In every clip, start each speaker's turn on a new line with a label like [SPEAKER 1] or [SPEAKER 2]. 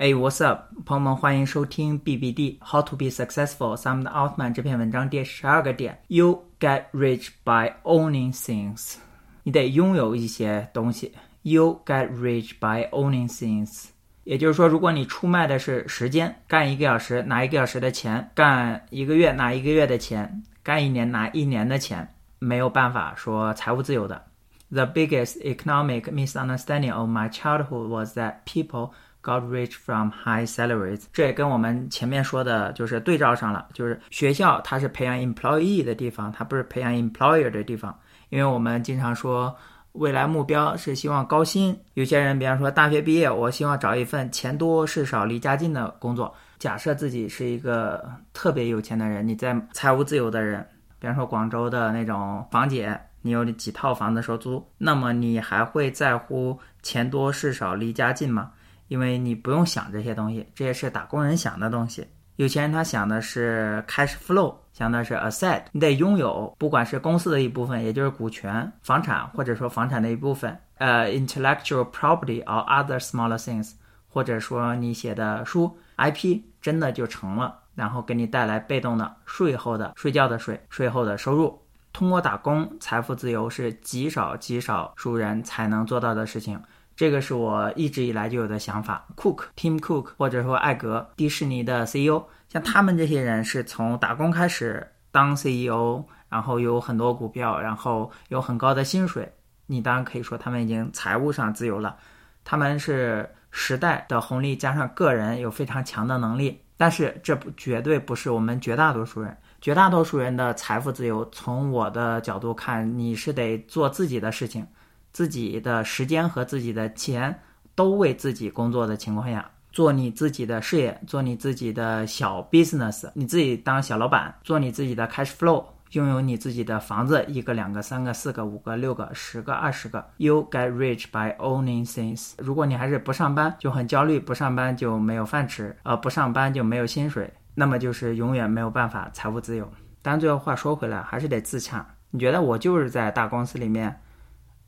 [SPEAKER 1] 哎，What's up，朋友们，欢迎收听 BBD How to be successful Sam 的奥特曼这篇文章第十二个点。You get rich by owning things。你得拥有一些东西。You get rich by owning things。也就是说，如果你出卖的是时间，干一个小时拿一个小时的钱，干一个月拿一个月的钱，干一年拿一年的钱，没有办法说财务自由的。The biggest economic misunderstanding of my childhood was that people Got rich from high salaries，这也跟我们前面说的就是对照上了。就是学校它是培养 employee 的地方，它不是培养 employer 的地方。因为我们经常说未来目标是希望高薪。有些人，比方说大学毕业，我希望找一份钱多事少离家近的工作。假设自己是一个特别有钱的人，你在财务自由的人，比方说广州的那种房姐，你有几套房子收租，那么你还会在乎钱多事少离家近吗？因为你不用想这些东西，这些是打工人想的东西。有钱人他想的是 cash flow，想的是 asset，你得拥有，不管是公司的一部分，也就是股权、房产，或者说房产的一部分，呃，intellectual property or other smaller things，或者说你写的书 IP 真的就成了，然后给你带来被动的税后的睡觉的税税后的收入。通过打工，财富自由是极少极少数人才能做到的事情。这个是我一直以来就有的想法。Cook Tim Cook，或者说艾格，迪士尼的 CEO，像他们这些人是从打工开始当 CEO，然后有很多股票，然后有很高的薪水。你当然可以说他们已经财务上自由了。他们是时代的红利加上个人有非常强的能力，但是这不绝对不是我们绝大多数人。绝大多数人的财富自由，从我的角度看，你是得做自己的事情。自己的时间和自己的钱都为自己工作的情况下，做你自己的事业，做你自己的小 business，你自己当小老板，做你自己的 cash flow，拥有你自己的房子，一个、两个、三个、四个、五个、六个、十个、二十个。You get rich by owning things。如果你还是不上班就很焦虑，不上班就没有饭吃，呃，不上班就没有薪水，那么就是永远没有办法财务自由。但最后话说回来，还是得自洽。你觉得我就是在大公司里面？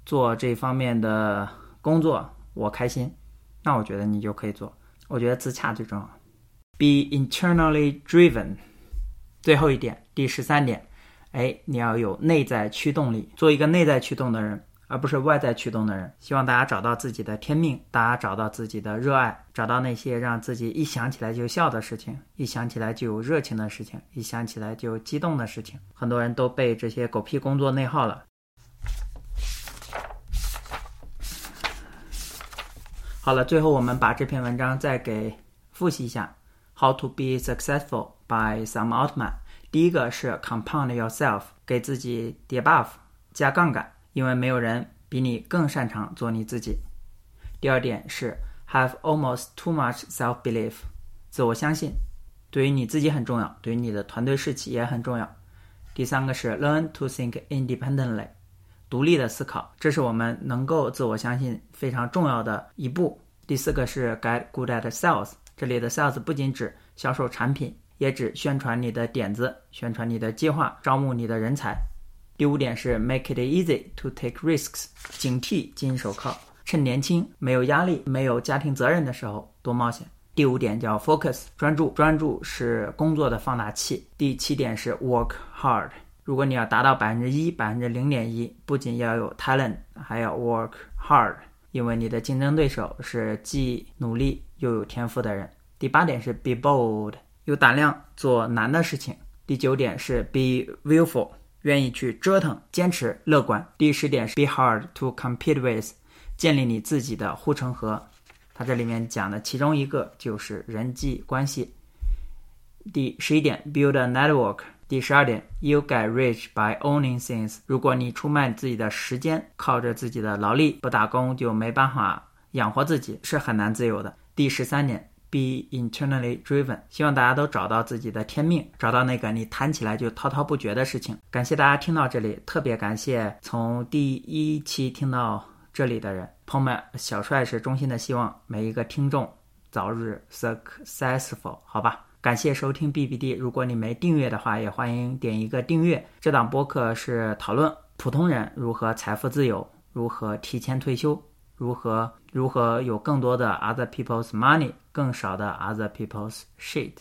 [SPEAKER 1] 做这方面的工作，我开心，那我觉得你就可以做。我觉得自洽最重要。Be internally driven。最后一点，第十三点，哎，你要有内在驱动力，做一个内在驱动的人，而不是外在驱动的人。希望大家找到自己的天命，大家找到自己的热爱，找到那些让自己一想起来就笑的事情，一想起来就有热情的事情，一想起来就激动的事情。很多人都被这些狗屁工作内耗了。好了，最后我们把这篇文章再给复习一下。How to be successful by Sam Altman。第一个是 compound yourself，给自己叠 buff，加杠杆，因为没有人比你更擅长做你自己。第二点是 have almost too much self belief，自我相信，对于你自己很重要，对于你的团队士气也很重要。第三个是 learn to think independently。独立的思考，这是我们能够自我相信非常重要的一步。第四个是 get good at sales，这里的 sales 不仅指销售产品，也指宣传你的点子、宣传你的计划、招募你的人才。第五点是 make it easy to take risks，警惕金手铐，趁年轻、没有压力、没有家庭责任的时候多冒险。第五点叫 focus，专注，专注是工作的放大器。第七点是 work hard。如果你要达到百分之一、百分之零点一，不仅要有 talent，还要 work hard，因为你的竞争对手是既努力又有天赋的人。第八点是 be bold，有胆量做难的事情。第九点是 be willful，愿意去折腾、坚持、乐观。第十点是 be hard to compete with，建立你自己的护城河。它这里面讲的其中一个就是人际关系。第十一点 build a network。第十二点，You get rich by owning things。如果你出卖自己的时间，靠着自己的劳力，不打工就没办法养活自己，是很难自由的。第十三点，Be internally driven。希望大家都找到自己的天命，找到那个你谈起来就滔滔不绝的事情。感谢大家听到这里，特别感谢从第一期听到这里的人，朋友们。小帅是衷心的希望每一个听众早日 successful，好吧？感谢收听 BBD。如果你没订阅的话，也欢迎点一个订阅。这档播客是讨论普通人如何财富自由，如何提前退休，如何如何有更多的 other people's money，更少的 other people's shit。